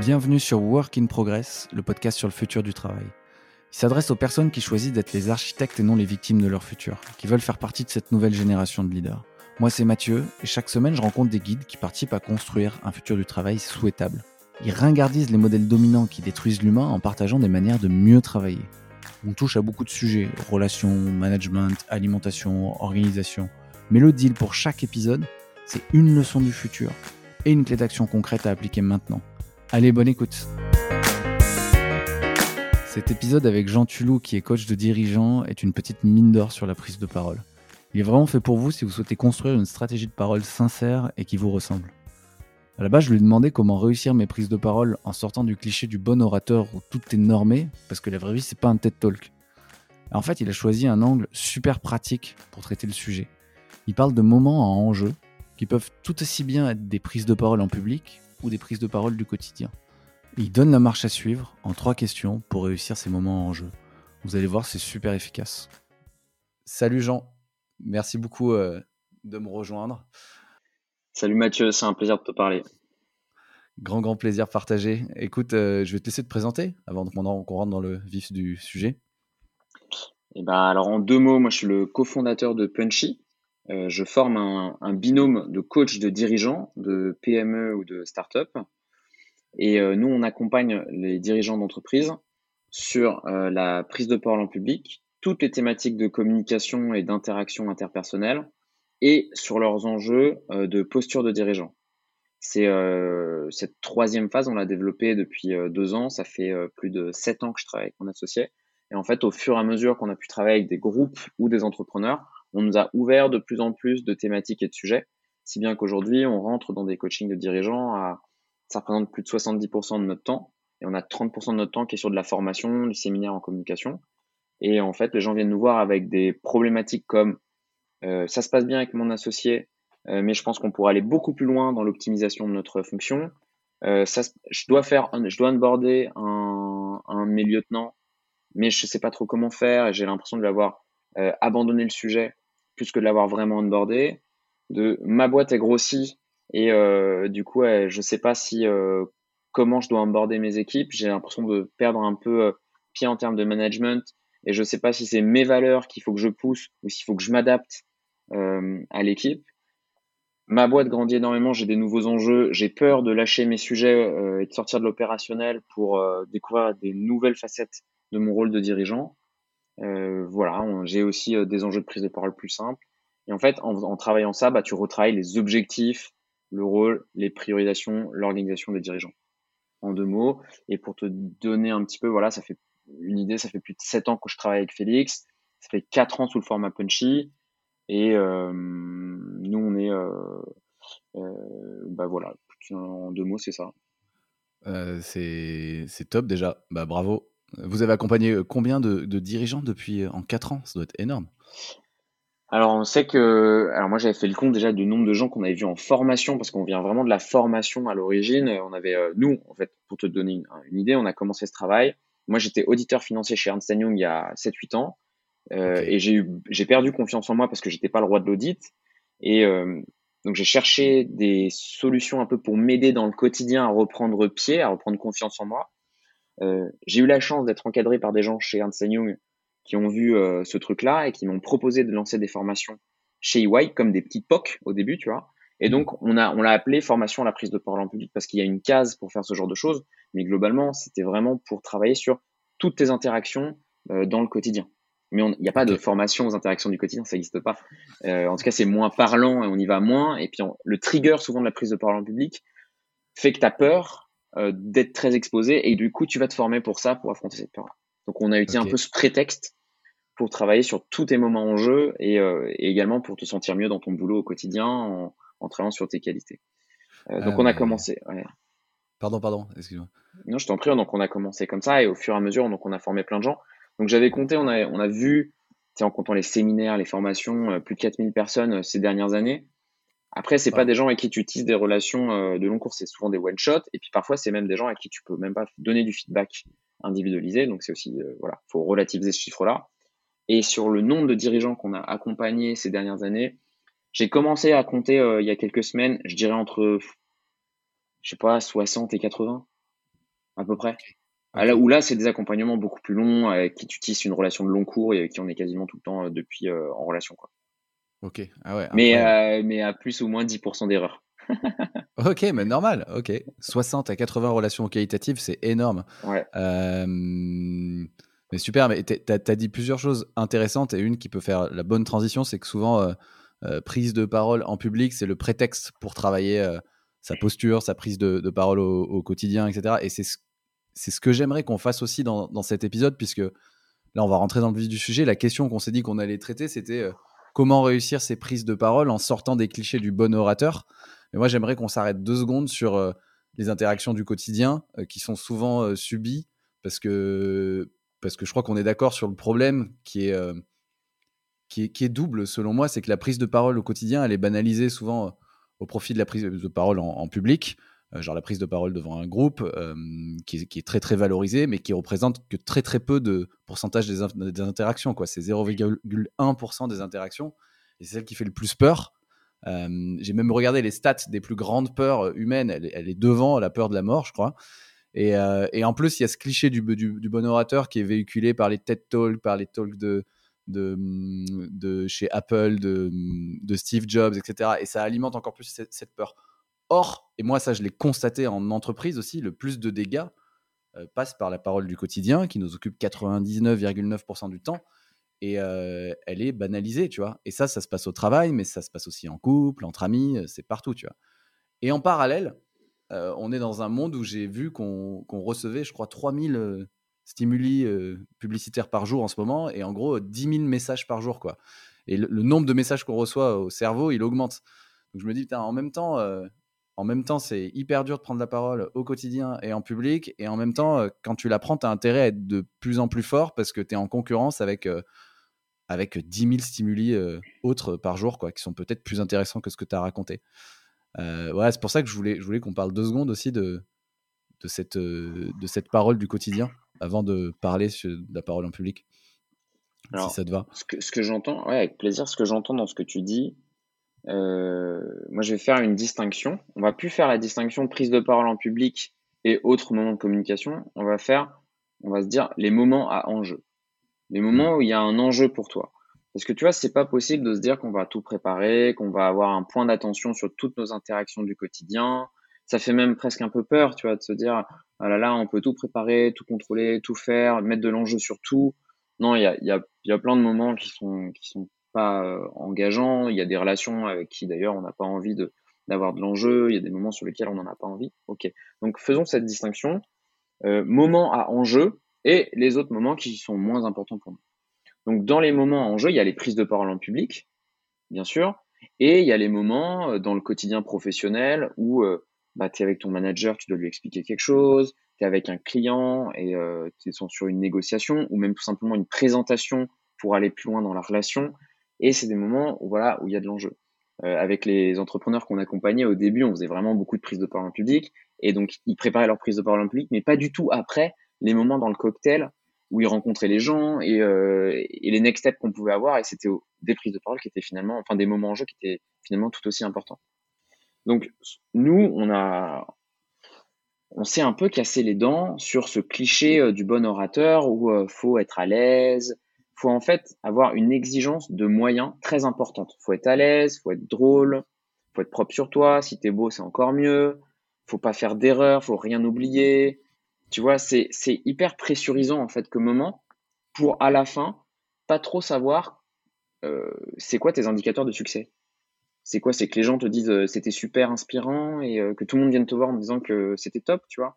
Bienvenue sur Work in Progress, le podcast sur le futur du travail. Il s'adresse aux personnes qui choisissent d'être les architectes et non les victimes de leur futur, qui veulent faire partie de cette nouvelle génération de leaders. Moi, c'est Mathieu, et chaque semaine, je rencontre des guides qui participent à construire un futur du travail souhaitable. Ils ringardisent les modèles dominants qui détruisent l'humain en partageant des manières de mieux travailler. On touche à beaucoup de sujets, relations, management, alimentation, organisation. Mais le deal pour chaque épisode, c'est une leçon du futur et une clé d'action concrète à appliquer maintenant. Allez, bonne écoute Cet épisode avec Jean Tulou, qui est coach de dirigeant, est une petite mine d'or sur la prise de parole. Il est vraiment fait pour vous si vous souhaitez construire une stratégie de parole sincère et qui vous ressemble. À la base, je lui ai demandé comment réussir mes prises de parole en sortant du cliché du bon orateur où tout est normé, parce que la vraie vie, c'est pas un TED Talk. En fait, il a choisi un angle super pratique pour traiter le sujet. Il parle de moments à enjeu qui peuvent tout aussi bien être des prises de parole en public ou des prises de parole du quotidien. il donne la marche à suivre en trois questions pour réussir ces moments en enjeu. Vous allez voir, c'est super efficace. Salut Jean, merci beaucoup euh, de me rejoindre. Salut Mathieu, c'est un plaisir de te parler. Grand, grand plaisir partagé. Écoute, euh, je vais te laisser te présenter avant qu'on rentre dans le vif du sujet. Et eh ben, alors en deux mots, moi je suis le cofondateur de Punchy. Euh, je forme un, binôme de coachs de dirigeants de PME ou de start-up. Et euh, nous, on accompagne les dirigeants d'entreprise sur la prise de parole en public, toutes les thématiques de communication et d'interaction interpersonnelle, et sur leurs enjeux euh, de posture de dirigeant. C'est euh, cette troisième phase, on l'a développée depuis euh, deux ans. Ça fait plus de sept ans que je travaille avec mon associé. Et en fait, au fur et à mesure qu'on a pu travailler avec des groupes ou des entrepreneurs, on nous a ouvert de plus en plus de thématiques et de sujets, si bien qu'aujourd'hui, on rentre dans des coachings de dirigeants à, ça représente plus de 70% de notre temps, et on a 30% de notre temps qui est sur de la formation, du séminaire en communication. Et en fait, les gens viennent nous voir avec des problématiques comme euh, ça se passe bien avec mon associé, euh, mais je pense qu'on pourrait aller beaucoup plus loin dans l'optimisation de notre fonction. Euh, je dois faire, je dois onboarder un, un de mes lieutenants, mais je sais pas trop comment faire et j'ai l'impression de l'avoir abandonné le sujet plus que de l'avoir vraiment onboardé. De ma boîte est grossie et du coup, je je sais pas si comment je dois onboarder mes équipes. J'ai l'impression de perdre un peu pied en termes de management et je sais pas si c'est mes valeurs qu'il faut que je pousse ou s'il faut que je m'adapte euh, à l'équipe. Ma boîte grandit énormément, j'ai des nouveaux enjeux, j'ai peur de lâcher mes sujets euh, et de sortir de l'opérationnel pour euh, découvrir des nouvelles facettes de mon rôle de dirigeant. Voilà, j'ai aussi des enjeux de prise de parole plus simples. Et en fait, en, travaillant ça, bah, tu retravailles les objectifs, le rôle, les priorisations, l'organisation des dirigeants. En deux mots. Et pour te donner un petit peu, voilà, ça fait une idée, ça fait plus de sept ans que je travaille avec Félix. Ça fait quatre ans sous le format Punchy. Et euh, nous, on est, euh, euh, bah voilà, en deux mots, c'est ça. c'est top déjà, bah, bravo. Vous avez accompagné combien de, dirigeants depuis en quatre ans? Ça doit être énorme. Alors on sait que, alors moi j'avais fait le compte déjà du nombre de gens qu'on avait vu en formation parce qu'on vient vraiment de la formation à l'origine. On avait, nous en fait, pour te donner une, une, idée, on a commencé ce travail. Moi j'étais auditeur financier chez Ernst Young il y a 7-8 ans. Euh, et j'ai eu, j'ai perdu confiance en moi parce que j'étais pas le roi de l'audit. Et euh, donc j'ai cherché des solutions un peu pour m'aider dans le quotidien à reprendre pied, à reprendre confiance en moi. Euh, j'ai eu la chance d'être encadré par des gens chez Ernst Young qui ont vu euh, ce truc-là et qui m'ont proposé de lancer des formations chez EY comme des petites POC au début, tu vois. Et mmh. donc on a on l'a appelé formation à la prise de parole en public parce qu'il y a une case pour faire ce genre de choses, mais globalement c'était vraiment pour travailler sur toutes tes interactions euh, dans le quotidien mais il n'y a pas de formation aux interactions du quotidien, ça n'existe pas. Euh, en tout cas, c'est moins parlant et on y va moins. Et puis, le trigger souvent de la prise de parole en public fait que tu as peur euh, d'être très exposé et du coup, tu vas te former pour ça, pour affronter cette peur. Donc, on a utilisé un peu ce prétexte pour travailler sur tous tes moments en jeu et, euh, et, également pour te sentir mieux dans ton boulot au quotidien en, en travaillant sur tes qualités. Euh, donc, on a commencé. Ouais. Pardon, pardon, excuse-moi. Non, je t'en prie. Donc, on a commencé comme ça et au fur et à mesure, donc, on a formé plein de gens. Donc j'avais compté, on a, on a vu, en comptant les séminaires, les formations, plus de 4000 personnes ces dernières années. Après, c'est pas des gens avec qui tu utilises des relations euh, de long cours, c'est souvent des one shot. Et puis parfois, c'est même des gens avec qui tu peux même pas donner du feedback individualisé. Donc c'est aussi, voilà, faut relativiser ce chiffre-là. Et sur le nombre de dirigeants qu'on a accompagnés ces dernières années, j'ai commencé à compter il y a quelques semaines, je dirais entre, je sais pas, 60 et 80. à peu près. Ah, là, où là, c'est des accompagnements beaucoup plus longs, avec qui tu tisses une relation de long cours et avec qui on est quasiment tout le temps euh, depuis euh, en relation. Quoi. Ok, ah ouais. Mais, euh, mais à plus ou moins 10% d'erreurs. ok, mais normal, ok. 60 à 80 relations qualitatives, c'est énorme. Ouais. mais super, mais tu as, dit plusieurs choses intéressantes et une qui peut faire la bonne transition, c'est que souvent, prise de parole en public, c'est le prétexte pour travailler sa posture, sa prise de, parole au, au, quotidien, etc. Et c'est ce ce que j'aimerais qu'on fasse aussi dans, cet épisode, puisque là, on va rentrer dans le vif du sujet. La question qu'on s'est dit qu'on allait traiter, c'était euh, comment réussir ces prises de parole en sortant des clichés du bon orateur. Et moi, j'aimerais qu'on s'arrête deux secondes sur euh, les interactions du quotidien euh, qui sont souvent subies, parce que, parce que je crois qu'on est d'accord sur le problème qui est double, selon moi, c'est que la prise de parole au quotidien, elle est banalisée souvent au profit de la prise de parole en public. Euh, genre la prise de parole devant un groupe euh, qui, est, très très valorisé, mais qui représente que très très peu de pourcentage des, interactions. Quoi. C'est 0,1% des interactions, et c'est celle qui fait le plus peur. Euh, j'ai même regardé les stats des plus grandes peurs humaines, elle, est devant la peur de la mort, je crois. Et, en plus, il y a ce cliché du, bon orateur qui est véhiculé par les TED Talks, par les talks de, chez Apple, de, Steve Jobs, etc. Et ça alimente encore plus cette peur. Or, et moi ça je l'ai constaté en entreprise aussi, le plus de dégâts euh, passe par la parole du quotidien qui nous occupe 99,9% du temps et euh, elle est banalisée, tu vois. Et ça, ça se passe au travail, mais ça se passe aussi en couple, entre amis, euh, c'est partout, tu vois. Et en parallèle, on est dans un monde où j'ai vu qu'on recevait, je crois, 3000 stimuli publicitaires par jour en ce moment, et en gros 10 000 messages par jour, quoi. Et le, nombre de messages qu'on reçoit au cerveau, il augmente. Donc je me dis, en même temps, en même temps, c'est hyper dur de prendre la parole au quotidien et en public. Et en même temps, euh, quand tu la prends, tu as intérêt à être de plus en plus fort parce que tu es en concurrence avec, euh, avec 10 000 stimuli euh, autres par jour, quoi, qui sont peut-être plus intéressants que ce que tu as raconté. voilà, c'est pour ça que je voulais, je voulais qu'on parle deux secondes aussi de, de, cette, de cette parole du quotidien avant de parler de la parole en public. si ça te va. Ce que, ce que j'entends, ouais, avec plaisir, ce que j'entends dans ce que tu dis, euh, moi, je vais faire une distinction. On va plus faire la distinction prise de parole en public et autres moments de communication. On va faire, on va se dire les moments à enjeu. Les moments où il y a un enjeu pour toi. Parce que tu vois, c'est pas possible de se dire qu'on va tout préparer, qu'on va avoir un point d'attention sur toutes nos interactions du quotidien. Ça fait même presque un peu peur, tu vois, de se dire, ah là là, on peut tout préparer, tout contrôler, tout faire, mettre de l'enjeu sur tout. Non, il y a, y, a, y a plein de moments qui sont, qui sont pas euh, engageant. Il y a des relations avec qui d'ailleurs on n'a pas envie de d'avoir de l'enjeu. Il y a des moments sur lesquels on n'en a pas envie. Ok. Donc faisons cette distinction. Euh, moments à enjeu et les autres moments qui sont moins importants pour nous. Donc dans les moments à enjeu, il y a les prises de parole en public, bien sûr, et il y a les moments euh, dans le quotidien professionnel où euh, bah, tu es avec ton manager, tu dois lui expliquer quelque chose, tu es avec un client et tu es sur une négociation ou même tout simplement une présentation pour aller plus loin dans la relation. Et c'est des moments où, voilà, où il y a de l'enjeu. Euh, avec les entrepreneurs qu'on accompagnait au début, on faisait vraiment beaucoup de prises de parole en public. Et donc, ils préparaient leur prise de parole en public, mais pas du tout après les moments dans le cocktail où ils rencontraient les gens et, euh, les next steps qu'on pouvait avoir. Et c'était des prises de parole qui étaient finalement, enfin des moments en jeu qui étaient finalement tout aussi importants. Donc, nous, on a, on s'est un peu cassé les dents sur ce cliché euh, du bon orateur où euh, faut être à l'aise, faut en fait avoir une exigence de moyens très importante. Faut être à l'aise, faut être drôle, faut être propre sur toi. Si t'es beau, c'est encore mieux. Faut pas faire d'erreur, faut rien oublier. Tu vois, c'est c'est hyper pressurisant en fait comme moment pour à la fin pas trop savoir euh, c'est quoi tes indicateurs de succès. C'est quoi C'est que les gens te disent euh, c'était super inspirant et euh, que tout le monde vienne te voir en disant que c'était top, tu vois.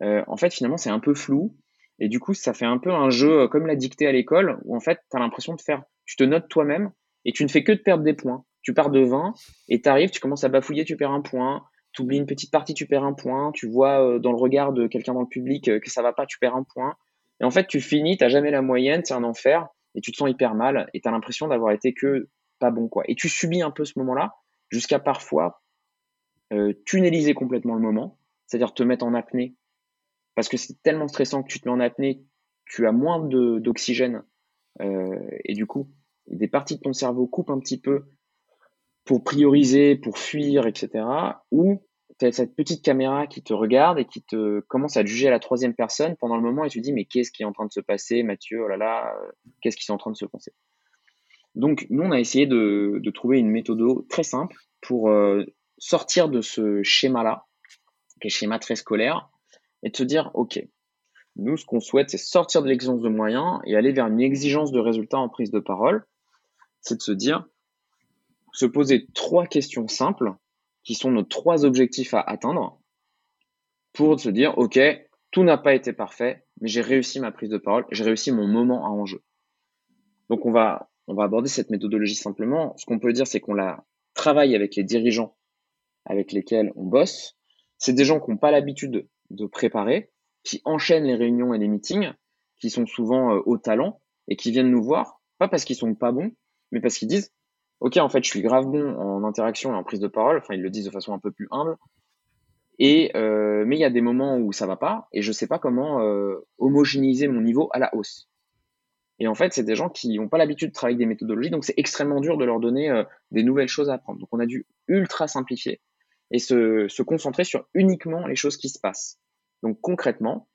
en fait, finalement, c'est un peu flou et du coup, ça fait un peu un jeu euh, comme la dictée à l'école, où en fait, tu as l'impression de faire, tu te notes toi-même, et tu ne fais que de perdre des points. Tu pars de 20, et tu arrives, tu commences à bafouiller, tu perds un point, tu oublies une petite partie, tu perds un point, tu vois euh, dans le regard de quelqu'un dans le public euh, que ça va pas, tu perds un point. Et en fait, tu finis, t'as jamais la moyenne, c'est un enfer, et tu te sens hyper mal, et tu as l'impression d'avoir été que pas bon, quoi. Et tu subis un peu ce moment-là, jusqu'à parfois tunneliser complètement le moment, c'est-à-dire te mettre en apnée parce que c'est tellement stressant que tu te mets en apnée, tu as moins d'oxygène euh, et du coup, des parties de ton cerveau coupent un petit peu pour prioriser, pour fuir, etc. Ou as cette petite caméra qui te regarde et qui te commence à juger à la troisième personne pendant le moment et tu te dis mais qu'est-ce qui est en train de se passer Mathieu oh là là euh, qu'est-ce qui est en train de se passer donc nous on a essayé de, de trouver une méthode très simple pour euh, sortir de ce schéma là qui est schéma très scolaire et de se dire ok nous ce qu'on souhaite c'est sortir de l'exigence de moyens et aller vers une exigence de résultats en prise de parole c'est de se dire se poser trois questions simples qui sont nos trois objectifs à atteindre pour se dire, OK, tout n'a pas été parfait, mais j'ai réussi ma prise de parole, j'ai réussi mon moment à enjeu. Donc on va, on va aborder cette méthodologie simplement. Ce qu'on peut dire, c'est qu'on la travaille avec les dirigeants avec lesquels on bosse. C'est des gens qui n'ont pas l'habitude de préparer, qui enchaînent les réunions et les meetings, qui sont souvent euh, au talent et qui viennent nous voir, pas parce qu'ils sont pas bons, mais parce qu'ils disent ok, en fait, je suis grave bon en interaction et en prise de parole. Enfin, ils le disent de façon un peu plus humble. Et euh, mais il y a des moments où ça va pas et je sais pas comment euh, homogénéiser mon niveau à la hausse. Et en fait, c'est des gens qui n'ont pas l'habitude de travailler avec des méthodologies, donc c'est extrêmement dur de leur donner des nouvelles choses à apprendre. Donc on a dû ultra simplifier et se, concentrer sur uniquement les choses qui se passent. Donc concrètement,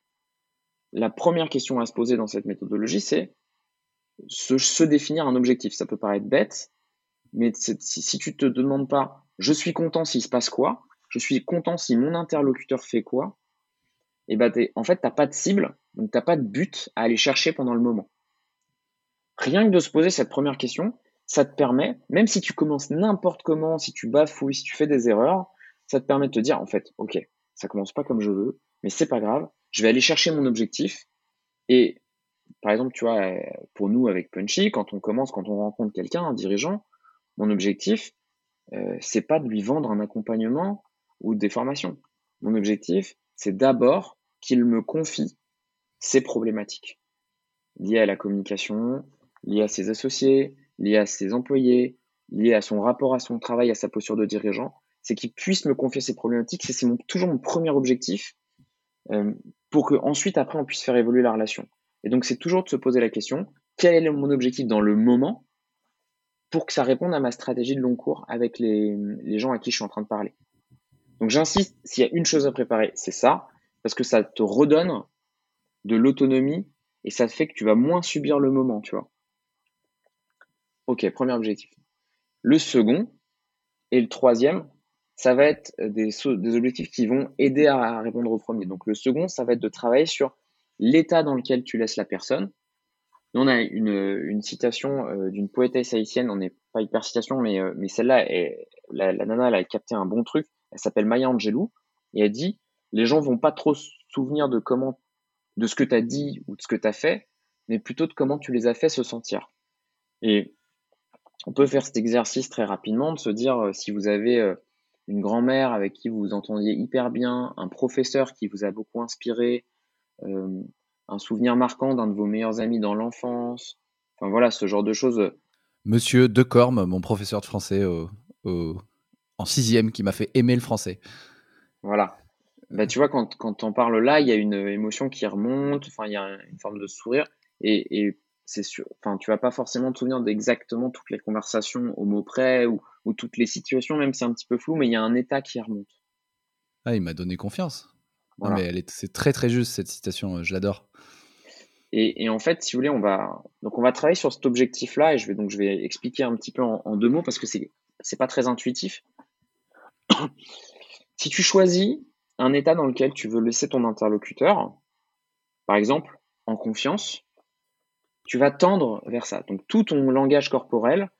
la première question à se poser dans cette méthodologie, c'est se, définir un objectif. Ça peut paraître bête, mais si, si tu te demandes pas, je suis content s'il se passe quoi, je suis content si mon interlocuteur fait quoi, et eh ben en fait, tu n'as pas de cible, donc tu n'as pas de but à aller chercher pendant le moment. Rien que de se poser cette première question, ça te permet, même si tu commences n'importe comment, si tu bafouilles, si tu fais des erreurs, ça te permet de te dire, en fait, ok, ça commence pas comme je veux, mais c'est pas grave, je vais aller chercher mon objectif. Et par exemple, tu vois, pour nous avec Punchy, quand on commence, quand on rencontre quelqu'un, un dirigeant, mon objectif, euh, c'est pas de lui vendre un accompagnement ou des formations. Mon objectif, c'est d'abord qu'il me confie ses problématiques liées à la communication, liées à ses associés, liées à ses employés, liées à son rapport à son travail, à sa posture de dirigeant. C'est qu'il puisse me confier ses problématiques. C'est toujours mon premier objectif euh, pour que ensuite après on puisse faire évoluer la relation. Et donc c'est toujours de se poser la question quel est mon objectif dans le moment pour que ça réponde à ma stratégie de long cours avec les, gens à qui je suis en train de parler. Donc j'insiste, s'il y a une chose à préparer, c'est ça, parce que ça te redonne de l'autonomie et ça fait que tu vas moins subir le moment, tu vois. Ok, premier objectif. Le second et le troisième, ça va être des, des objectifs qui vont aider à répondre au premier. Donc le second, ça va être de travailler sur l'état dans lequel tu laisses la personne, on a une, une citation euh, d'une poétesse haïtienne, on n'est pas hyper citation, mais, euh, mais celle-là, la, la, nana, elle a capté un bon truc. Elle s'appelle Maya Angelou et elle dit les gens vont pas trop se souvenir de comment, de ce que tu as dit ou de ce que tu as fait, mais plutôt de comment tu les as fait se sentir. Et on peut faire cet exercice très rapidement de se dire euh, si vous avez une grand-mère avec qui vous vous entendiez hyper bien, un professeur qui vous a beaucoup inspiré, un souvenir marquant d'un de vos meilleurs amis dans l'enfance. Enfin voilà, ce genre de choses. Monsieur Decorme, mon professeur de français en sixième, qui m'a fait aimer le français. Voilà. Bah, tu vois, quand, quand on parle là, il y a une émotion qui remonte, enfin, il y a une forme de sourire, et, et c'est sûr, enfin, tu vas pas forcément te souvenir d'exactement toutes les conversations au mot près ou, ou toutes les situations, même si c'est un petit peu flou, mais il y a un état qui remonte. Ah, il m'a donné confiance. mais c'est très très juste cette citation, euh, je l'adore. Et, en fait, si vous voulez, on va donc on va travailler sur cet objectif-là et je vais donc je vais expliquer un petit peu en, deux mots parce que c'est c'est pas très intuitif. si tu choisis un état dans lequel tu veux laisser ton interlocuteur, par exemple en confiance, tu vas tendre vers ça. Donc tout ton langage corporel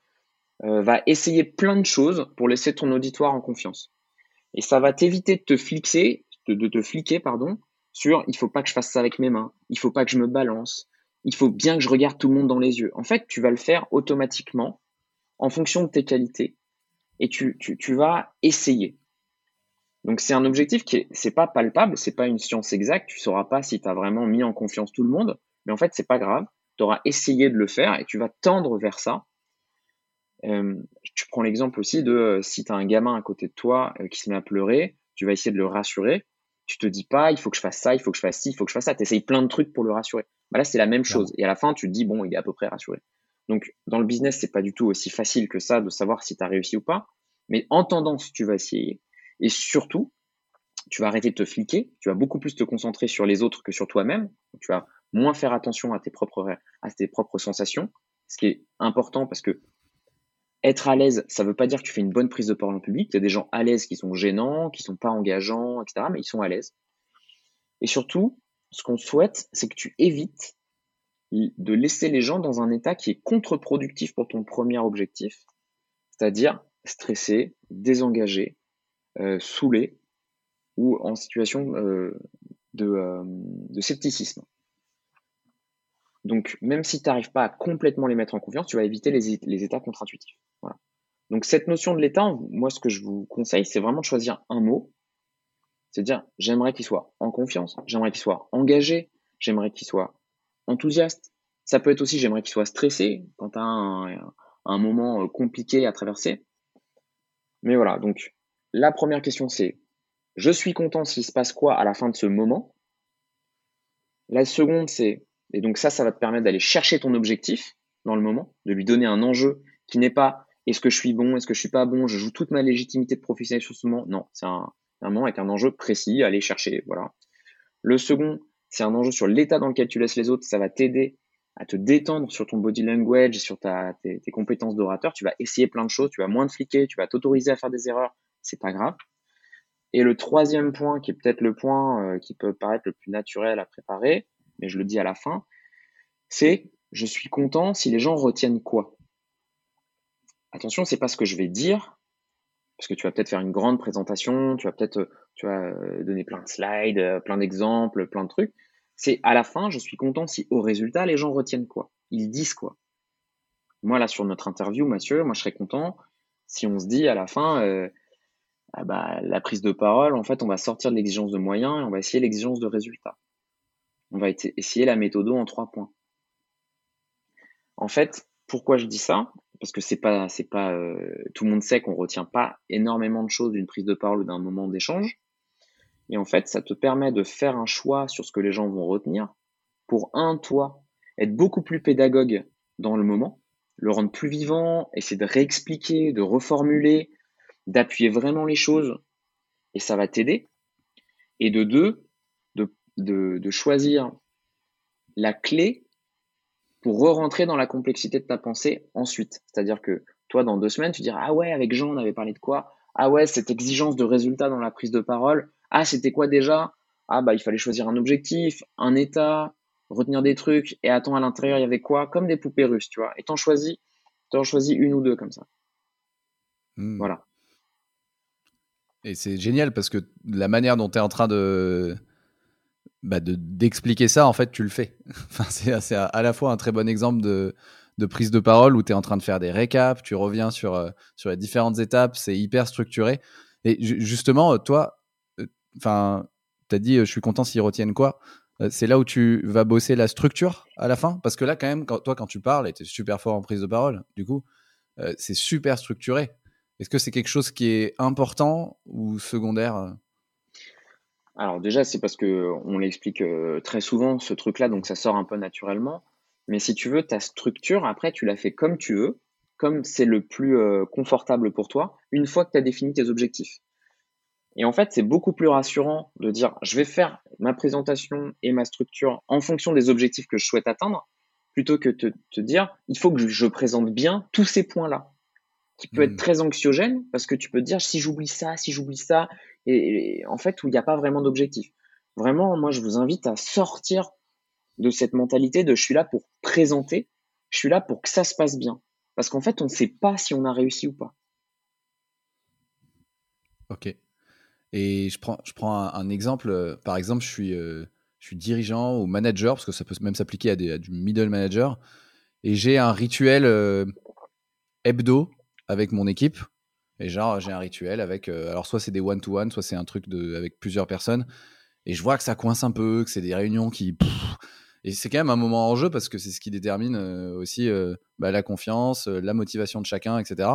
euh, va essayer plein de choses pour laisser ton auditoire en confiance. Et ça va t'éviter de te fixer, de, te fliquer, pardon, sur il faut pas que je fasse ça avec mes mains, il faut pas que je me balance, il faut bien que je regarde tout le monde dans les yeux. En fait, tu vas le faire automatiquement en fonction de tes qualités et tu, tu, vas essayer. Donc c'est un objectif qui est, c'est pas palpable, c'est pas une science exacte, tu sauras pas si tu as vraiment mis en confiance tout le monde, mais en fait c'est pas grave, tu auras essayé de le faire et tu vas tendre vers ça. Euh, tu prends l'exemple aussi de euh, si tu as un gamin à côté de toi euh, qui se met à pleurer, tu vas essayer de le rassurer tu te dis pas, il faut que je fasse ça, il faut que je fasse ci, il faut que je fasse ça. Tu essayes plein de trucs pour le rassurer. Bah là, c'est la même chose. Et à la fin, tu te dis, bon, il est à peu près rassuré. Donc, dans le business, c'est pas du tout aussi facile que ça de savoir si tu as réussi ou pas. Mais en tendance, tu vas essayer. Et surtout, tu vas arrêter de te fliquer, tu vas beaucoup plus te concentrer sur les autres que sur toi-même, tu vas moins faire attention à tes propres, à tes propres sensations, ce qui est important parce que être à l'aise, ça ne veut pas dire que tu fais une bonne prise de parole en public. Il y a des gens à l'aise qui sont gênants, qui sont pas engageants, etc., mais ils sont à l'aise. Et surtout, ce qu'on souhaite, c'est que tu évites de laisser les gens dans un état qui est contre-productif pour ton premier objectif, c'est-à-dire stressé, désengagé, euh, saoulé ou en situation euh, euh, de, scepticisme. Donc, même si tu n'arrives pas à complètement les mettre en confiance, tu vas éviter les, états contre-intuitifs. Donc cette notion de l'état, moi ce que je vous conseille, c'est vraiment de choisir un mot. C'est à dire j'aimerais qu'il soit en confiance, j'aimerais qu'il soit engagé, j'aimerais qu'il soit enthousiaste. Ça peut être aussi j'aimerais qu'il soit stressé quand tu as un, moment euh, compliqué à traverser. Mais voilà, donc la première question c'est je suis content s'il se passe quoi à la fin de ce moment? La seconde c'est, et donc ça, ça va te permettre d'aller chercher ton objectif dans le moment, de lui donner un enjeu qui n'est pas est-ce que je suis bon, est-ce que je suis pas bon, je joue toute ma légitimité de professionnel sur ce moment. Non, c'est un, moment avec un enjeu précis, aller chercher, voilà. Le second, c'est un enjeu sur l'état dans lequel tu laisses les autres, ça va t'aider à te détendre sur ton body language, sur tes, compétences d'orateur. Tu vas essayer plein de choses, tu vas moins te fliquer, tu vas t'autoriser à faire des erreurs, c'est pas grave. Et le troisième point, qui est peut-être le point euh, qui peut paraître le plus naturel à préparer, mais je le dis à la fin, c'est je suis content si les gens retiennent quoi attention, c'est pas ce que je vais dire, parce que tu vas peut-être faire une grande présentation, tu vas peut-être tu vas euh, donner plein de slides, euh, plein d'exemples, plein de trucs. C'est à la fin, je suis content si au résultat, les gens retiennent quoi Ils disent quoi Moi, là, sur notre interview, Mathieu, moi, je serais content si on se dit à la fin, euh, ah bah, la prise de parole, en fait, on va sortir de l'exigence de moyens et on va essayer l'exigence de résultats. On va essayer la méthode en trois points. En fait, pourquoi je dis ça? Parce que c'est pas, c'est pas, euh, tout le monde sait qu'on retient pas énormément de choses d'une prise de parole ou d'un moment d'échange. Et en fait, ça te permet de faire un choix sur ce que les gens vont retenir pour un, toi, être beaucoup plus pédagogue dans le moment, le rendre plus vivant, essayer de réexpliquer, de reformuler, d'appuyer vraiment les choses, et ça va t'aider. Et de deux, de, choisir la clé pour re-rentrer dans la complexité de ta pensée ensuite. C'est-à-dire que toi, dans deux semaines, tu diras, ah ouais, avec Jean, on avait parlé de quoi? Ah ouais, cette exigence de résultat dans la prise de parole. Ah, c'était quoi déjà? Ah bah, il fallait choisir un objectif, un état, retenir des trucs, et attends, à l'intérieur, il y avait quoi? Comme des poupées russes, tu vois. Et t'en choisis, t'en choisis une ou deux comme ça. Hmm. Voilà. Et c'est génial parce que la manière dont tu es en train de, bah, d'expliquer ça, en fait, tu le fais. enfin, c'est à, la fois un très bon exemple de, de prise de parole où tu es en train de faire des récaps, tu reviens sur, euh, sur les différentes étapes, c'est hyper structuré. Et justement, toi, euh, enfin, tu as dit, je suis content s'ils retiennent quoi euh, c'est là où tu vas bosser la structure à la fin? Parce que là, quand même, quand, toi, quand tu parles, et tu es super fort en prise de parole, du coup, c'est super structuré. Est-ce que c'est quelque chose qui est important ou secondaire alors déjà, c'est parce que on l'explique euh, très souvent ce truc-là, donc ça sort un peu naturellement. Mais si tu veux, ta structure, après, tu la fais comme tu veux, comme c'est le plus euh, confortable pour toi, une fois que tu as défini tes objectifs. Et en fait, c'est beaucoup plus rassurant de dire, je vais faire ma présentation et ma structure en fonction des objectifs que je souhaite atteindre, plutôt que de te dire, il faut que je présente bien tous ces points-là qui peut être hmm. très anxiogène parce que tu peux te dire si j'oublie ça, si j'oublie ça, et, en fait où il n'y a pas vraiment d'objectif. Vraiment, moi je vous invite à sortir de cette mentalité de je suis là pour présenter, je suis là pour que ça se passe bien. Parce qu'en fait, on ne sait pas si on a réussi ou pas. Ok. Et je prends, je prends un, exemple. Par exemple, je suis, euh, je suis dirigeant ou manager, parce que ça peut même s'appliquer à, du middle manager. Et j'ai un rituel euh, hebdo avec mon équipe. Et genre, j'ai un rituel avec. Euh, alors, soit c'est des one-to-one, soit c'est un truc de, avec plusieurs personnes. Et je vois que ça coince un peu, que c'est des réunions qui. et c'est quand même un moment en jeu parce que c'est ce qui détermine euh, aussi euh, bah, la confiance, la motivation de chacun, etc.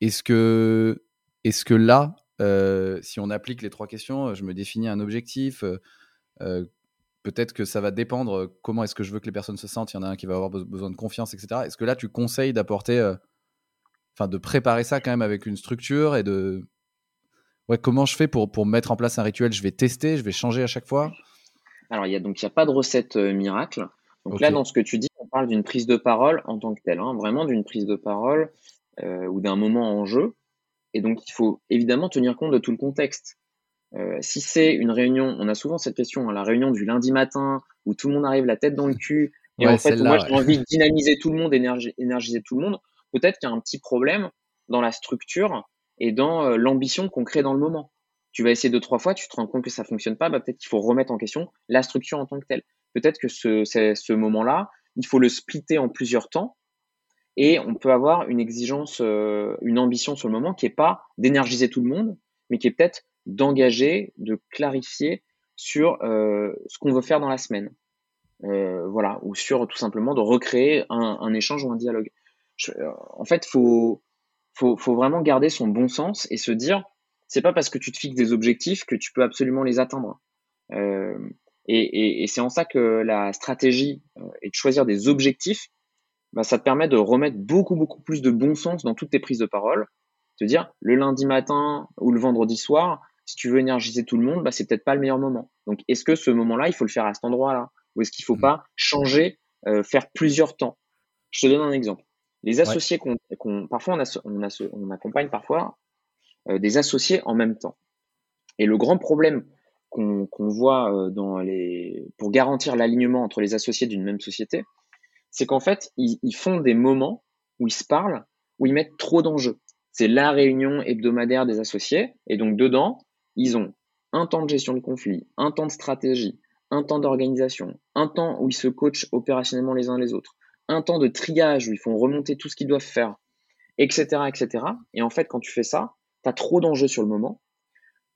Est-ce que, est que là, si on applique les trois questions, je me définis un objectif, peut-être que ça va dépendre comment est-ce que je veux que les personnes se sentent? Il y en a un qui va avoir besoin de confiance, etc. Est-ce que là, tu conseilles d'apporter enfin de préparer ça quand même avec une structure et de Ouais, comment je fais pour, pour mettre en place un rituel? Je vais tester, je vais changer à chaque fois? Alors, il y a donc il n'y a pas de recette euh, miracle. Donc là, dans ce que tu dis, on parle d'une prise de parole en tant que telle, hein, vraiment d'une prise de parole euh, ou d'un moment en jeu. Et donc, il faut évidemment tenir compte de tout le contexte. Euh, si c'est une réunion, on a souvent cette question, hein, la réunion du lundi matin où tout le monde arrive la tête dans le cul, et en fait, moi, j'ai envie de dynamiser tout le monde, énergiser tout le monde. Peut-être qu'il y a un petit problème dans la structure et dans euh, l'ambition qu'on crée dans le moment. Tu vas essayer deux, trois fois, tu te rends compte que ça fonctionne pas, bah, peut-être qu'il faut remettre en question la structure en tant que telle. Peut-être que ce, ce moment-là, il faut le splitter en plusieurs temps et on peut avoir une exigence, euh, une ambition sur le moment qui est pas d'énergiser tout le monde, mais qui est peut-être d'engager, de clarifier sur euh, ce qu'on veut faire dans la semaine. Voilà, ou sur tout simplement de recréer un échange ou un dialogue. Euh, en fait, faut, faut, faut vraiment garder son bon sens et se dire, c'est pas parce que tu te fixes des objectifs que tu peux absolument les atteindre. Euh, et, et, et c'est en ça que la stratégie est de choisir des objectifs. Bah, ça te permet de remettre beaucoup beaucoup plus de bon sens dans toutes tes prises de parole. Te dire le lundi matin ou le vendredi soir, si tu veux énergiser tout le monde, bah, c'est peut-être pas le meilleur moment. Donc, est-ce que ce moment-là, il faut le faire à cet endroit-là? Ou est-ce qu'il faut mmh. pas changer, euh, faire plusieurs temps? Je te donne un exemple. Les associés qu'on, parfois on, accompagne parfois euh, des associés en même temps. Et le grand problème qu'on, voit euh, dans les, pour garantir l'alignement entre les associés d'une même société, c'est qu'en fait, ils, ils font des moments où ils se parlent, où ils mettent trop d'enjeux. C'est la réunion hebdomadaire des associés, et donc dedans, ils ont un temps de gestion de conflit, un temps de stratégie, un temps d'organisation, un temps où ils se coachent opérationnellement les uns les autres, un temps de triage où ils font remonter tout ce qu'ils doivent faire, etc., etc. Et en fait, quand tu fais ça, tu as trop d'enjeux sur le moment.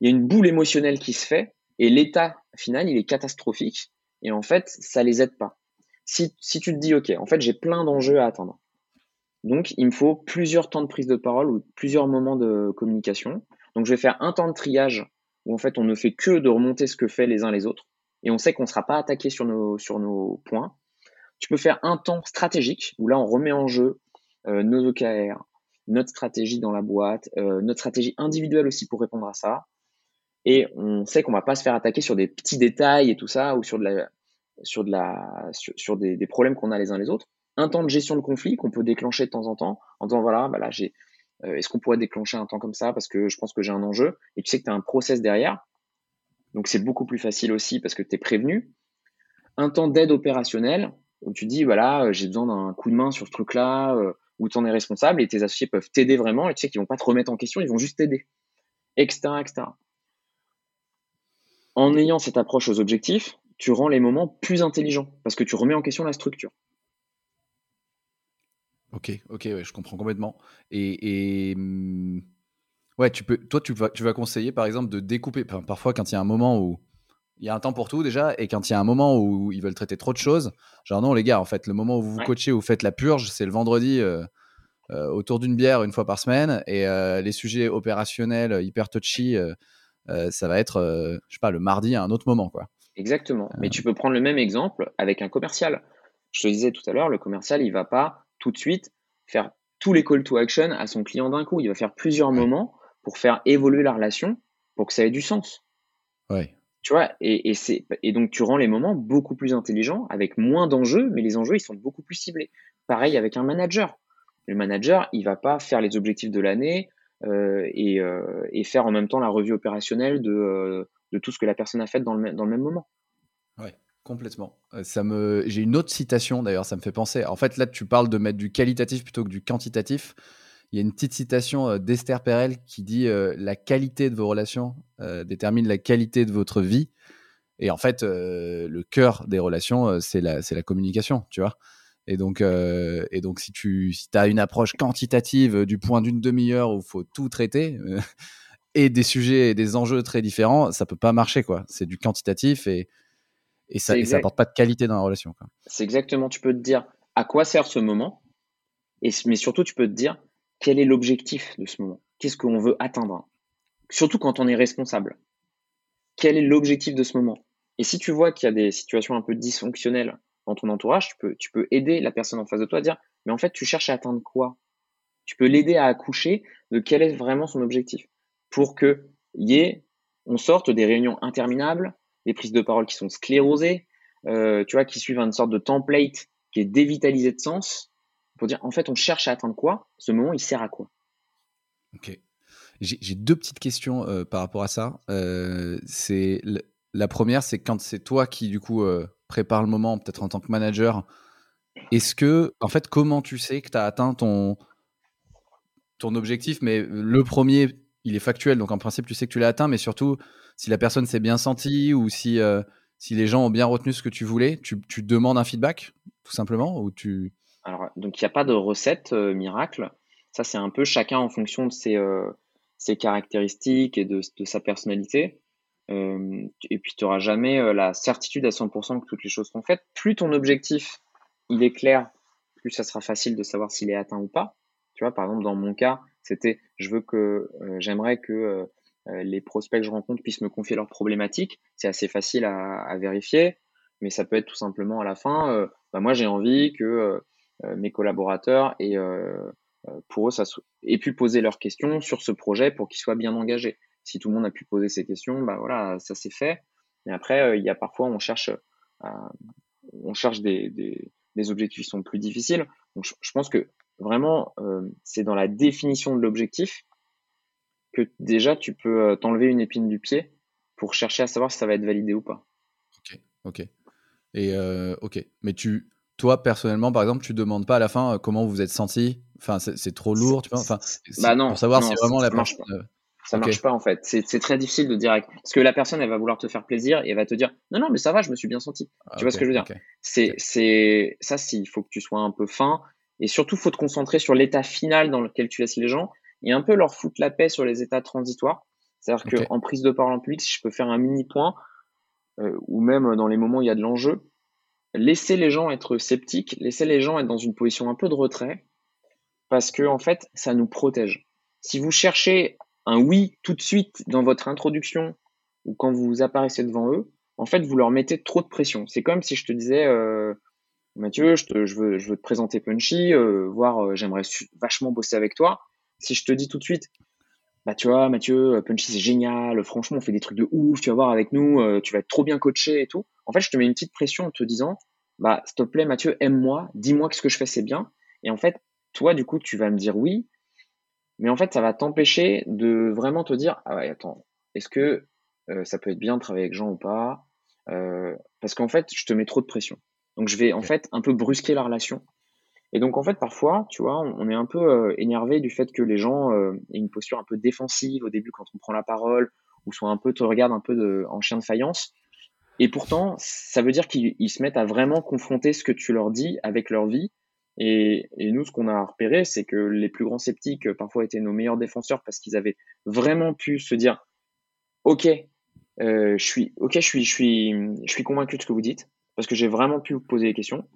Il y a une boule émotionnelle qui se fait et l'état final, il est catastrophique. Et en fait, ça les aide pas. Si, tu te dis, OK, en fait, j'ai plein d'enjeux à atteindre. Donc, il me faut plusieurs temps de prise de parole ou plusieurs moments de communication. Donc je vais faire un temps de triage où en fait on ne fait que de remonter ce que fait les uns les autres et on sait qu'on ne sera pas attaqué sur nos points. Tu peux faire un temps stratégique où là on remet en jeu euh, nos OKR, notre stratégie dans la boîte, euh, notre stratégie individuelle aussi pour répondre à ça. Et on sait qu'on va pas se faire attaquer sur des petits détails et tout ça ou sur de la sur de la sur, des, des, problèmes qu'on a les uns les autres. Un temps de gestion de conflit qu'on peut déclencher de temps en temps en disant voilà bah là j'ai euh, est-ce qu'on pourrait déclencher un temps comme ça parce que je pense que j'ai un enjeu et tu sais que tu as un process derrière. Donc c'est beaucoup plus facile aussi parce que tu es prévenu. Un temps d'aide opérationnelle où tu dis voilà, euh, j'ai besoin d'un coup de main sur ce truc-là euh, où tu en es responsable et tes associés peuvent t'aider vraiment et tu sais qu'ils vont pas te remettre en question, ils vont juste t'aider. Etc., etc. En ayant cette approche aux objectifs, tu rends les moments plus intelligents parce que tu remets en question la structure. Ok, ok, ouais, je comprends complètement. Et, mmh, ouais, tu peux, toi, tu vas, tu vas conseiller par exemple de découper. parfois, quand il y a un moment où il y a un temps pour tout déjà, et quand il y a un moment où ils veulent traiter trop de choses, genre non, les gars, en fait, le moment où vous vous coachez, où vous faites la purge, c'est le vendredi euh, euh, autour d'une bière une fois par semaine, et euh, les sujets opérationnels hyper touchy, ça va être, je sais pas, le mardi à un autre moment, quoi. Exactement. Mais tu peux prendre le même exemple avec un commercial. Je te disais tout à l'heure, le commercial, il va pas tout de suite faire tous les call to action à son client d'un coup. Il va faire plusieurs moments pour faire évoluer la relation pour que ça ait du sens. Ouais. Tu vois, et, et donc tu rends les moments beaucoup plus intelligents avec moins d'enjeux, mais les enjeux, ils sont beaucoup plus ciblés. Pareil avec un manager. Le manager, il va pas faire les objectifs de l'année euh, et, euh, et, faire en même temps la revue opérationnelle de, euh, de tout ce que la personne a fait dans le, même moment. Ouais. Complètement. Me, j'ai une autre citation d'ailleurs, ça me fait penser. En fait, là, tu parles de mettre du qualitatif plutôt que du quantitatif. Il y a une petite citation euh, d'Esther Perel qui dit euh, la qualité de vos relations détermine la qualité de votre vie. Et en fait, le cœur des relations, c'est la, communication, tu vois. Et donc, et donc, si tu si as une approche quantitative du point d'une demi-heure où il faut tout traiter et des sujets et des enjeux très différents, ça peut pas marcher, quoi. C'est du quantitatif et et ça n'apporte pas de qualité dans la relation. C'est exactement, tu peux te dire à quoi sert ce moment, et, mais surtout tu peux te dire quel est l'objectif de ce moment, qu'est-ce qu'on veut atteindre, surtout quand on est responsable. Quel est l'objectif de ce moment? Et si tu vois qu'il y a des situations un peu dysfonctionnelles dans ton entourage, tu peux, tu peux aider la personne en face de toi à dire, mais en fait, tu cherches à atteindre quoi? Tu peux l'aider à accoucher de quel est vraiment son objectif pour que y ait, on sorte des réunions interminables, des prises de parole qui sont sclérosées, euh, tu vois, qui suivent une sorte de template qui est dévitalisé de sens, pour dire en fait on cherche à atteindre quoi, ce moment il sert à quoi? Ok. J'ai deux petites questions euh, par rapport à ça. Euh, c'est la première, c'est quand c'est toi qui du coup euh, prépare le moment, peut-être en tant que manager. Est-ce que, en fait, comment tu sais que tu as atteint ton ton objectif? Mais le premier, il est factuel, donc en principe tu sais que tu l'as atteint, mais surtout si la personne s'est bien sentie ou si si les gens ont bien retenu ce que tu voulais, tu, tu demandes un feedback tout simplement ou tu alors, donc il n'y a pas de recette miracle. Ça, c'est un peu chacun en fonction de ses, ses caractéristiques et de, sa personnalité. Euh, et puis, tu n'auras jamais euh, la certitude à 100% que toutes les choses sont faites. Plus ton objectif, il est clair, plus ça sera facile de savoir s'il est atteint ou pas. Tu vois, par exemple, dans mon cas, c'était, je veux que, euh, j'aimerais que les prospects que je rencontre puissent me confier leurs problématiques. C'est assez facile à, vérifier, mais ça peut être tout simplement à la fin, bah, moi j'ai envie que mes collaborateurs et euh, pour eux, ça et puis poser leurs questions sur ce projet pour qu'ils soient bien engagés. Si tout le monde a pu poser ses questions, bah voilà, ça c'est fait. Et après, euh, il y a parfois, on cherche, euh, on cherche des, des, des, objectifs qui sont plus difficiles. Donc, je, pense que vraiment, c'est dans la définition de l'objectif que déjà tu peux t'enlever une épine du pied pour chercher à savoir si ça va être validé ou pas. Ok, ok. Et ok, mais tu, toi personnellement, par exemple, tu demandes pas à la fin comment vous vous êtes senti? Enfin, c'est trop lourd, tu vois? Enfin, bah non, pour savoir si vraiment la marche pas. Ça marche pas en fait. C'est très difficile de dire parce que la personne elle va vouloir te faire plaisir et elle va te dire non non mais ça va, je me suis bien senti. tu vois ce que je veux dire? C'est c'est ça, il faut que tu sois un peu fin et surtout faut te concentrer sur l'état final dans lequel tu laisses les gens et un peu leur foutre la paix sur les états transitoires. C'est-à-dire qu'en prise de parole en public, si je peux faire un mini point euh, ou même dans les moments où il y a de l'enjeu, laisser les gens être sceptiques, laisser les gens être dans une position un peu de retrait parce que en fait, ça nous protège. Si vous cherchez un oui tout de suite dans votre introduction ou quand vous apparaissez devant eux, en fait, vous leur mettez trop de pression. C'est comme si je te disais, euh, Mathieu, je, veux, te présenter Punchy, euh, voir, euh, j'aimerais vachement bosser avec toi. Si je te dis tout de suite, bah tu vois, Mathieu, Punchy c'est génial, franchement, on fait des trucs de ouf, tu vas voir avec nous, euh, tu vas être trop bien coaché et tout. En fait, je te mets une petite pression en te disant, bah s'il te plaît, Mathieu, aime-moi, dis-moi que ce que je fais c'est bien. Et en fait, toi, du coup, tu vas me dire oui, mais en fait, ça va t'empêcher de vraiment te dire, ah ouais, attends, est-ce que euh, ça peut être bien de travailler avec Jean ou pas? Euh, Parce qu'en fait, je te mets trop de pression. Donc, je vais en fait un peu brusquer la relation. Et donc, en fait, parfois, tu vois, on, est un peu euh, énervé du fait que les gens aient une posture un peu défensive au début quand on prend la parole, ou soit un peu, te regardent un peu de, en chien de faïence. Et pourtant, ça veut dire qu'ils se mettent à vraiment confronter ce que tu leur dis avec leur vie et, nous, ce qu'on a repéré, c'est que les plus grands sceptiques euh, parfois étaient nos meilleurs défenseurs parce qu'ils avaient vraiment pu se dire, ok, euh, je suis, ok, je suis, je suis, je suis convaincu de ce que vous dites parce que j'ai vraiment pu vous poser des questions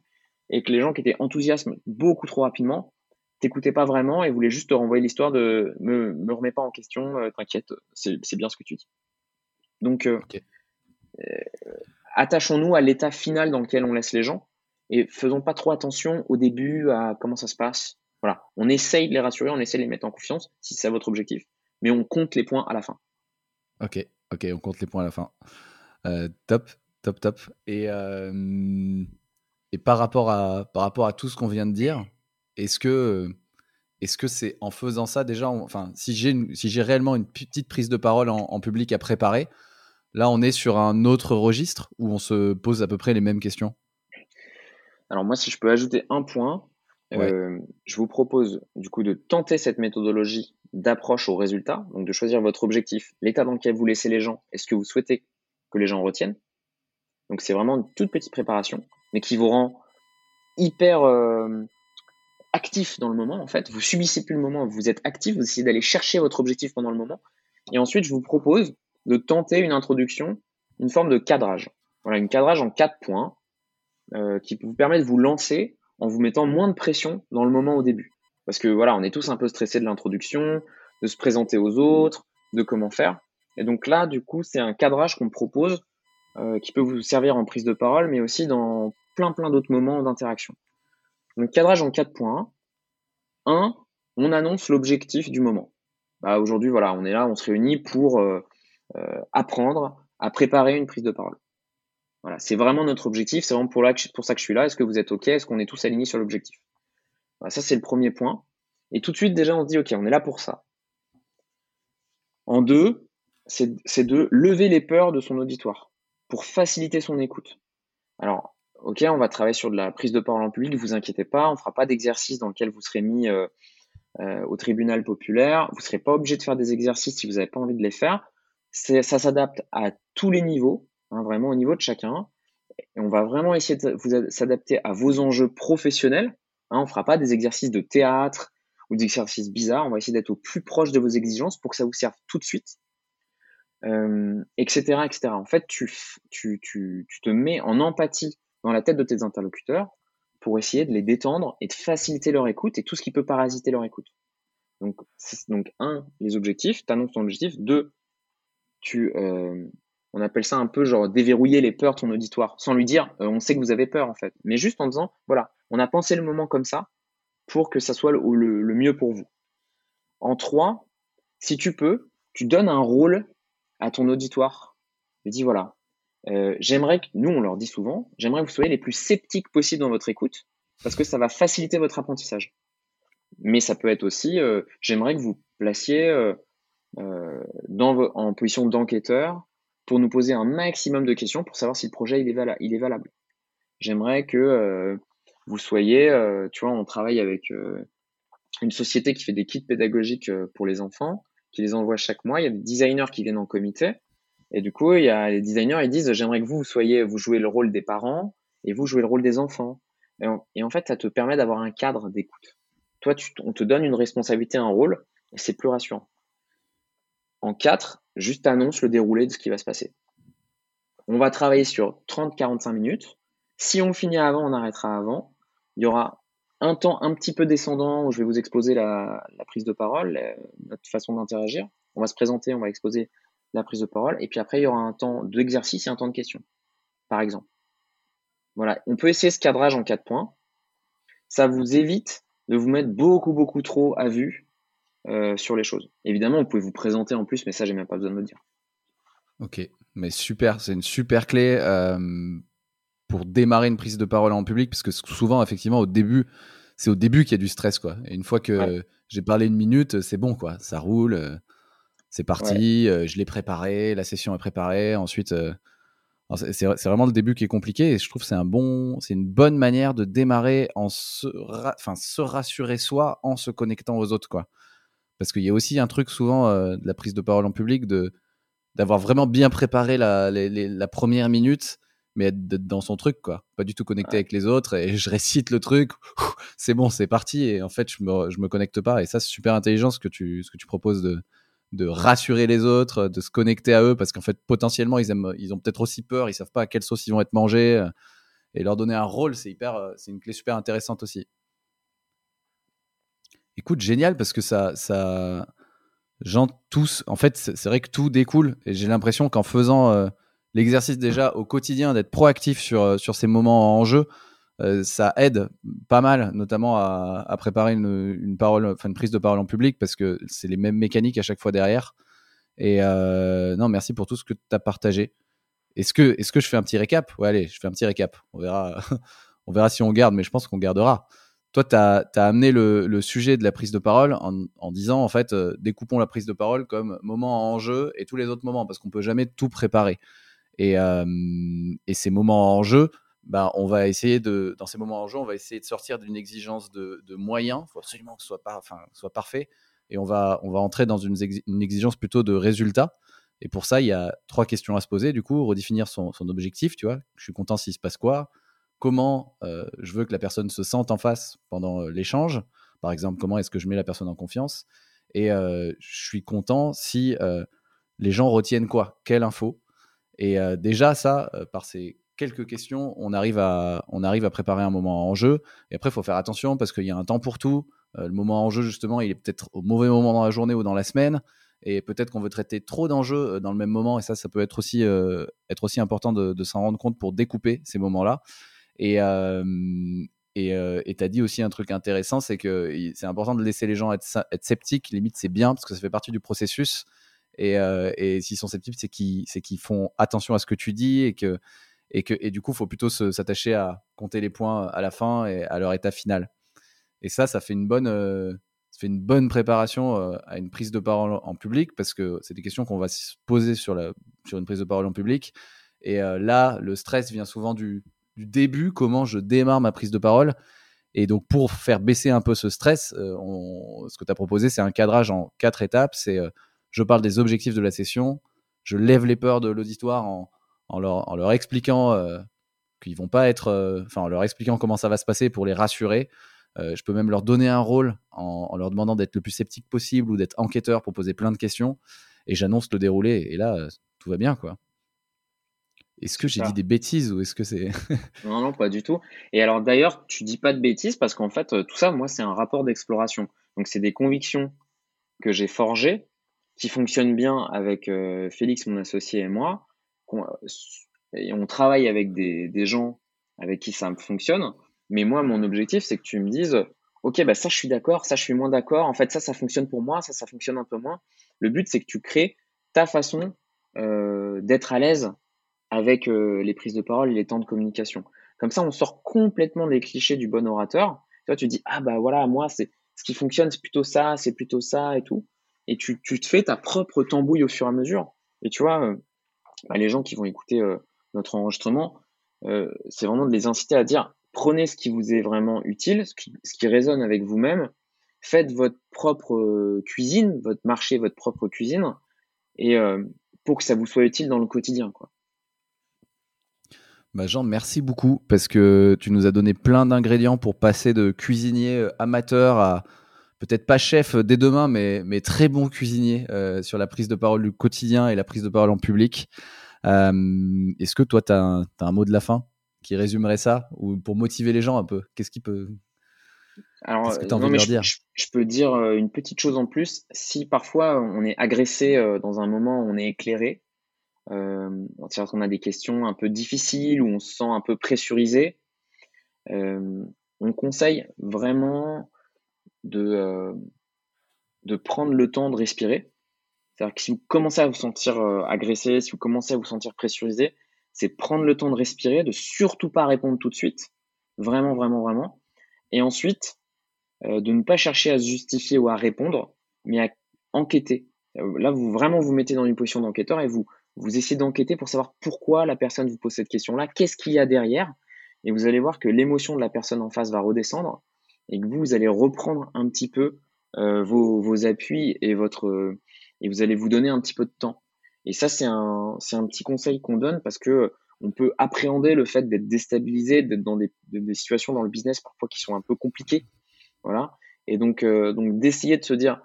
et que les gens qui étaient enthousiastes beaucoup trop rapidement t'écoutaient pas vraiment et voulaient juste te renvoyer l'histoire de me, me remets pas en question, euh, t'inquiète, c'est bien ce que tu dis. Donc, attachons-nous à l'état final dans lequel on laisse les gens et faisons pas trop attention au début à comment ça se passe. Voilà, on essaye de les rassurer, on essaye de les mettre en confiance si c'est votre objectif, mais on compte les points à la fin. Ok, ok, on compte les points à la fin. Euh, top, top, top. Et, euh, et par, rapport à, par rapport à tout ce qu'on vient de dire, est-ce que est-ce que c'est en faisant ça déjà, enfin, si j'ai si j'ai réellement une petite prise de parole en, en, public à préparer, là on est sur un autre registre où on se pose à peu près les mêmes questions? Alors moi, si je peux ajouter un point, euh, je vous propose du coup de tenter cette méthodologie d'approche au résultat, donc de choisir votre objectif, l'état dans lequel vous laissez les gens, est ce que vous souhaitez que les gens retiennent. Donc c'est vraiment une toute petite préparation, mais qui vous rend hyper euh, actif dans le moment en fait. Vous subissez plus le moment, vous êtes actif, vous essayez d'aller chercher votre objectif pendant le moment. Et ensuite, je vous propose de tenter une introduction, une forme de cadrage. Voilà, une cadrage en quatre points euh, qui vous permet de vous lancer en vous mettant moins de pression dans le moment au début. Parce que voilà, on est tous un peu stressés de l'introduction, de se présenter aux autres, de comment faire. Et donc là, du coup, c'est un cadrage qu'on propose euh, qui peut vous servir en prise de parole, mais aussi dans plein plein d'autres moments d'interaction. Donc cadrage en quatre points. Un, on annonce l'objectif du moment. bah, aujourd'hui, voilà, on est là, on se réunit pour apprendre à préparer une prise de parole. Voilà, c'est vraiment notre objectif, c'est vraiment pour, pour ça que je suis là. Est-ce que vous êtes OK? Est-ce qu'on est tous alignés sur l'objectif? Ça, c'est le premier point. Et tout de suite, déjà, on se dit, OK, on est là pour ça. En deux, c'est de lever les peurs de son auditoire pour faciliter son écoute. Alors, OK, on va travailler sur de la prise de parole en public, vous inquiétez pas, on ne fera pas d'exercice dans lequel vous serez mis euh, euh, au tribunal populaire. Vous ne serez pas obligé de faire des exercices si vous n'avez pas envie de les faire. Ça s'adapte à tous les niveaux. Hein, vraiment au niveau de chacun. On va vraiment essayer de vous s'adapter à vos enjeux professionnels. Hein, on ne fera pas des exercices de théâtre ou des exercices bizarres. On va essayer d'être au plus proche de vos exigences pour que ça vous serve tout de suite, euh, etc., etc. En fait, tu te mets en empathie dans la tête de tes interlocuteurs pour essayer de les détendre et de faciliter leur écoute et tout ce qui peut parasiter leur écoute. Donc, donc un, les objectifs, tu annonces ton objectif. Deux, tu, euh, on appelle ça un peu genre déverrouiller les peurs de ton auditoire, sans lui dire euh, on sait que vous avez peur en fait, mais juste en disant voilà, on a pensé le moment comme ça pour que ça soit le, mieux pour vous. En trois, si tu peux, tu donnes un rôle à ton auditoire. Tu dis voilà, euh, j'aimerais que, nous on leur dit souvent, j'aimerais que vous soyez les plus sceptiques possible dans votre écoute, parce que ça va faciliter votre apprentissage. Mais ça peut être aussi, euh, j'aimerais que vous placiez dans, en position d'enquêteur pour nous poser un maximum de questions pour savoir si le projet il est, il est valable. J'aimerais que euh, vous soyez, euh, tu vois, on travaille avec euh, une société qui fait des kits pédagogiques pour les enfants, qui les envoie chaque mois. Il y a des designers qui viennent en comité. Et du coup, il y a les designers, ils disent, j'aimerais que vous, vous soyez, vous jouez le rôle des parents et vous jouez le rôle des enfants. Et en, fait, ça te permet d'avoir un cadre d'écoute. Toi, tu, on te donne une responsabilité, un rôle, et c'est plus rassurant. En quatre, juste annonce le déroulé de ce qui va se passer. On va travailler sur 30-45 minutes. Si on finit avant, on arrêtera avant. Il y aura un temps un petit peu descendant où je vais vous exposer la, prise de parole, notre façon d'interagir. On va se présenter, on va exposer la prise de parole. Et puis après, il y aura un temps d'exercice et un temps de questions, par exemple. Voilà, on peut essayer ce cadrage en quatre points. Ça vous évite de vous mettre beaucoup, beaucoup trop à vue euh, sur les choses. Évidemment, vous pouvez vous présenter en plus, mais ça, j'ai même pas besoin de le dire. Ok, mais super, c'est une super clé euh, pour démarrer une prise de parole en public, parce que souvent, effectivement, au début, c'est au début qu'il y a du stress, quoi. Et une fois que j'ai parlé une minute, c'est bon, quoi. Ça roule, euh, c'est parti, je l'ai préparé, la session est préparée. Ensuite, c'est vraiment le début qui est compliqué, et je trouve que c'est un bon, c'est une bonne manière de démarrer en se, enfin, se rassurer soi en se connectant aux autres, quoi. Parce qu'il y a aussi un truc souvent euh, de la prise de parole en public, de d'avoir vraiment bien préparé la, la, première minute, mais d'être dans son truc, quoi. Pas du tout connecté avec les autres, et je récite le truc, c'est bon, c'est parti, et en fait, je me, je me connecte pas. Et ça, c'est super intelligent ce que tu, ce que tu proposes de, de rassurer les autres, de se connecter à eux, parce qu'en fait, potentiellement, ils, aiment, ils ont peut-être aussi peur, ils savent pas à quelle sauce ils vont être mangés, et leur donner un rôle, c'est hyper, euh, c'est une clé super intéressante aussi. Écoute, génial parce que ça, ça, gens tous, en fait, c'est vrai que tout découle et j'ai l'impression qu'en faisant euh, l'exercice déjà au quotidien d'être proactif sur, euh, sur ces moments en jeu, euh, ça aide pas mal, notamment à, préparer une, prise de parole en public parce que c'est les mêmes mécaniques à chaque fois derrière. Et non, merci pour tout ce que tu as partagé. Est-ce que, je fais un petit récap? Ouais, allez, je fais un petit récap. On verra, on verra si on garde, mais je pense qu'on gardera. Toi, tu as, amené le, sujet de la prise de parole en, disant, en fait, euh, découpons la prise de parole comme moment en jeu et tous les autres moments, parce qu'on peut jamais tout préparer. Et, euh, ces moments en jeu, bah, on va essayer de, dans ces moments en jeu, on va essayer de sortir d'une exigence de, moyens. Il faut absolument que ce soit, pas, enfin, soit parfait. Et on va, on va entrer dans une, exigence plutôt de résultats. Et pour ça, il y a trois questions à se poser. Du coup, redéfinir son, son objectif, tu vois. Je suis content s'il se passe quoi comment euh, je veux que la personne se sente en face pendant euh, l'échange. Par exemple, comment est-ce que je mets la personne en confiance. Et euh, je suis content si les gens retiennent quoi Quelle info Et déjà, ça, par ces quelques questions, on arrive, à, on arrive à préparer un moment en jeu. Et après, il faut faire attention parce qu'il y a un temps pour tout. le moment en jeu, justement, il est peut-être au mauvais moment dans la journée ou dans la semaine. Et peut-être qu'on veut traiter trop d'enjeux dans le même moment. Et ça, ça peut être aussi, être aussi important de s'en rendre compte pour découper ces moments-là. Et, et tu as dit aussi un truc intéressant, c'est que c'est important de laisser les gens être, sceptiques. Limite, c'est bien parce que ça fait partie du processus. Et, et s'ils sont sceptiques, c'est qu'ils font attention à ce que tu dis et que, et que et du coup, il faut plutôt s'attacher à compter les points à la fin et à leur état final. Et ça, ça fait une bonne, ça fait une bonne préparation à une prise de parole en public parce que c'est des questions qu'on va se poser sur, la, sur une prise de parole en public. Et là, le stress vient souvent du, début, comment je démarre ma prise de parole. Et donc, pour faire baisser un peu ce stress, euh, ce que tu as proposé, c'est un cadrage en quatre étapes. C'est euh, je parle des objectifs de la session, je lève les peurs de l'auditoire en, en, leur, en, leur, expliquant euh, qu'ils vont pas être, enfin, en leur expliquant comment ça va se passer pour les rassurer. je peux même leur donner un rôle en, en leur demandant d'être le plus sceptique possible ou d'être enquêteur pour poser plein de questions. Et j'annonce le déroulé. Et là, tout va bien, quoi. Est-ce que j'ai dit des bêtises ou est-ce que c'est. non, non, pas du tout. Et alors d'ailleurs, tu dis pas de bêtises parce qu'en fait, euh, tout ça, moi, c'est un rapport d'exploration. Donc, c'est des convictions que j'ai forgées qui fonctionnent bien avec euh, Félix, mon associé, et moi. Et on travaille avec des, gens avec qui ça fonctionne. Mais moi, mon objectif, c'est que tu me dises Ok, bah ça, je suis d'accord, ça, je suis moins d'accord. En fait, ça, ça fonctionne pour moi, ça, ça fonctionne un peu moins. Le but, c'est que tu crées ta façon euh, d'être à l'aise avec euh, les prises de parole et les temps de communication. Comme ça, on sort complètement des clichés du bon orateur. Tu vois, tu dis, ah bah voilà, moi, c'est ce qui fonctionne, c'est plutôt ça, c'est plutôt ça et tout. Et tu, tu, te fais ta propre tambouille au fur et à mesure. Et tu vois, euh, bah, les gens qui vont écouter euh, notre enregistrement, c'est vraiment de les inciter à dire, prenez ce qui vous est vraiment utile, ce qui, résonne avec vous-même, faites votre propre cuisine, votre marché, votre propre cuisine, et pour que ça vous soit utile dans le quotidien. Quoi. Bah Jean, merci beaucoup parce que tu nous as donné plein d'ingrédients pour passer de cuisinier euh, amateur à peut-être pas chef dès demain, mais, mais très bon cuisinier euh, sur la prise de parole du quotidien et la prise de parole en public. Euh, est-ce que toi, tu as, un mot de la fin qui résumerait ça ou pour motiver les gens un peu? Qu'est-ce qui peut. Alors, que envie de leur dire? je, peux dire une petite chose en plus. Si parfois on est agressé dans un moment où on est éclairé, euh, on a des questions un peu difficiles ou on se sent un peu pressurisé, euh, on conseille vraiment de, euh, de prendre le temps de respirer. C'est-à-dire que si vous commencez à vous sentir euh, agressé, si vous commencez à vous sentir pressurisé, c'est prendre le temps de respirer, de surtout pas répondre tout de suite. Vraiment, vraiment, vraiment. Et ensuite, de ne pas chercher à se justifier ou à répondre, mais à enquêter. Là, vous vraiment vous mettez dans une position d'enquêteur et vous vous essayez d'enquêter pour savoir pourquoi la personne vous pose cette question-là, qu'est-ce qu'il y a derrière, et vous allez voir que l'émotion de la personne en face va redescendre, et que vous, vous allez reprendre un petit peu euh, vos, vos, appuis et votre et vous allez vous donner un petit peu de temps. Et ça, c'est un, c'est un petit conseil qu'on donne parce que on peut appréhender le fait d'être déstabilisé, d'être dans des, des, situations dans le business parfois qui sont un peu compliquées. Voilà. Et donc, euh, donc d'essayer de se dire,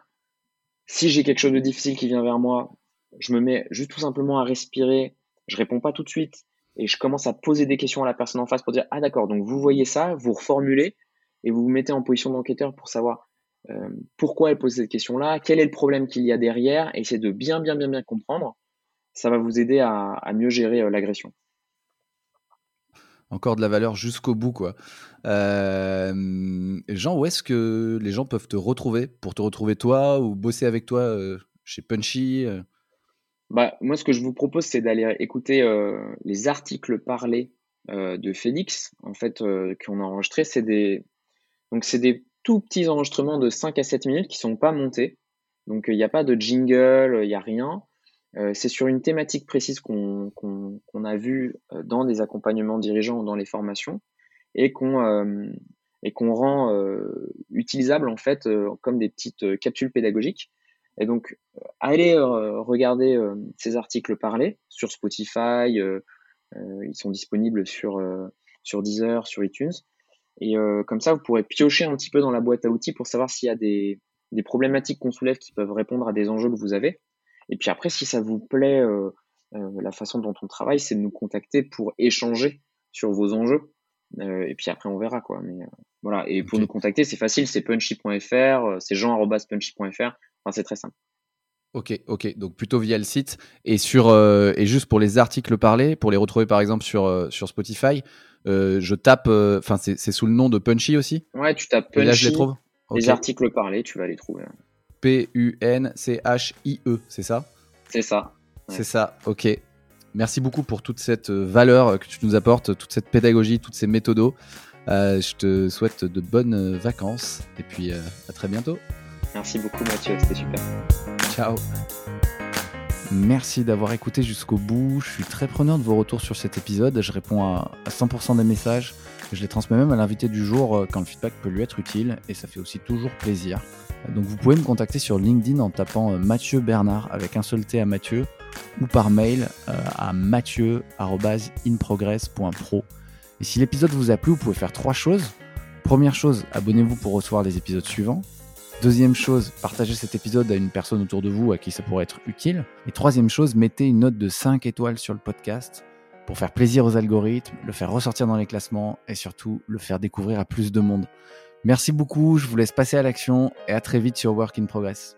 si j'ai quelque chose de difficile qui vient vers moi, je me mets juste tout simplement à respirer, je réponds pas tout de suite et je commence à poser des questions à la personne en face pour dire ah d'accord donc vous voyez ça, vous reformulez et vous vous mettez en position d'enquêteur pour savoir euh, pourquoi elle pose cette question-là, quel est le problème qu'il y a derrière et essayer de bien bien bien bien comprendre. Ça va vous aider à, mieux gérer euh, l'agression. Encore de la valeur jusqu'au bout, quoi. Euh, Jean, où est-ce que les gens peuvent te retrouver pour te retrouver toi ou bosser avec toi chez Punchy bah, moi, ce que je vous propose, c'est d'aller écouter les articles parlés de Félix, en fait, qu'on a enregistrés. C'est des, donc, c'est des tout petits enregistrements de 5 à 7 minutes qui sont pas montés. Donc, il n'y a pas de jingle, il n'y a rien. c'est sur une thématique précise qu'on a vu dans des accompagnements dirigeants ou dans les formations et qu'on qu'on rend utilisable en fait comme des petites capsules pédagogiques. Et donc, euh, allez euh, regarder euh, ces articles parlés sur Spotify, ils sont disponibles sur Deezer, sur iTunes. Et comme ça, vous pourrez piocher un petit peu dans la boîte à outils pour savoir s'il y a des, des problématiques qu'on soulève qui peuvent répondre à des enjeux que vous avez. Et puis après, si ça vous plaît, la façon dont on travaille, c'est de nous contacter pour échanger sur vos enjeux. et puis après, on verra quoi. Mais voilà. Et pour nous contacter, c'est facile, c'est punchy.fr, c'est jean.punchy.fr c'est très simple. Ok, ok, donc plutôt via le site. Et, sur, euh, et juste pour les articles parlés, pour les retrouver par exemple sur, euh, sur Spotify, je tape, enfin, c'est sous le nom de Punchy aussi Ouais, tu tapes Punchy. là, je les trouve. Les articles parlés, tu vas les trouver. P-U-N-C-H-I-E, c'est ça? C'est ça. C'est ça, ok. Merci beaucoup pour toute cette valeur que tu nous apportes, toute cette pédagogie, toutes ces méthodos. je te souhaite de bonnes vacances et puis à très bientôt. Merci beaucoup Mathieu, c'était super. Ciao. Merci d'avoir écouté jusqu'au bout. Je suis très preneur de vos retours sur cet épisode. Je réponds à 100% des messages. Je les transmets même à l'invité du jour euh, quand le feedback peut lui être utile et ça fait aussi toujours plaisir. Donc vous pouvez me contacter sur LinkedIn en tapant euh, Mathieu Bernard avec un seul T à Mathieu ou par mail euh, à mathieu.inprogress.pro. Et si l'épisode vous a plu, vous pouvez faire trois choses. Première chose, abonnez-vous pour recevoir les épisodes suivants. Deuxième chose, partagez cet épisode à une personne autour de vous à qui ça pourrait être utile. Et troisième chose, mettez une note de 5 étoiles sur le podcast pour faire plaisir aux algorithmes, le faire ressortir dans les classements et surtout le faire découvrir à plus de monde. Merci beaucoup, je vous laisse passer à l'action et à très vite sur Work in Progress.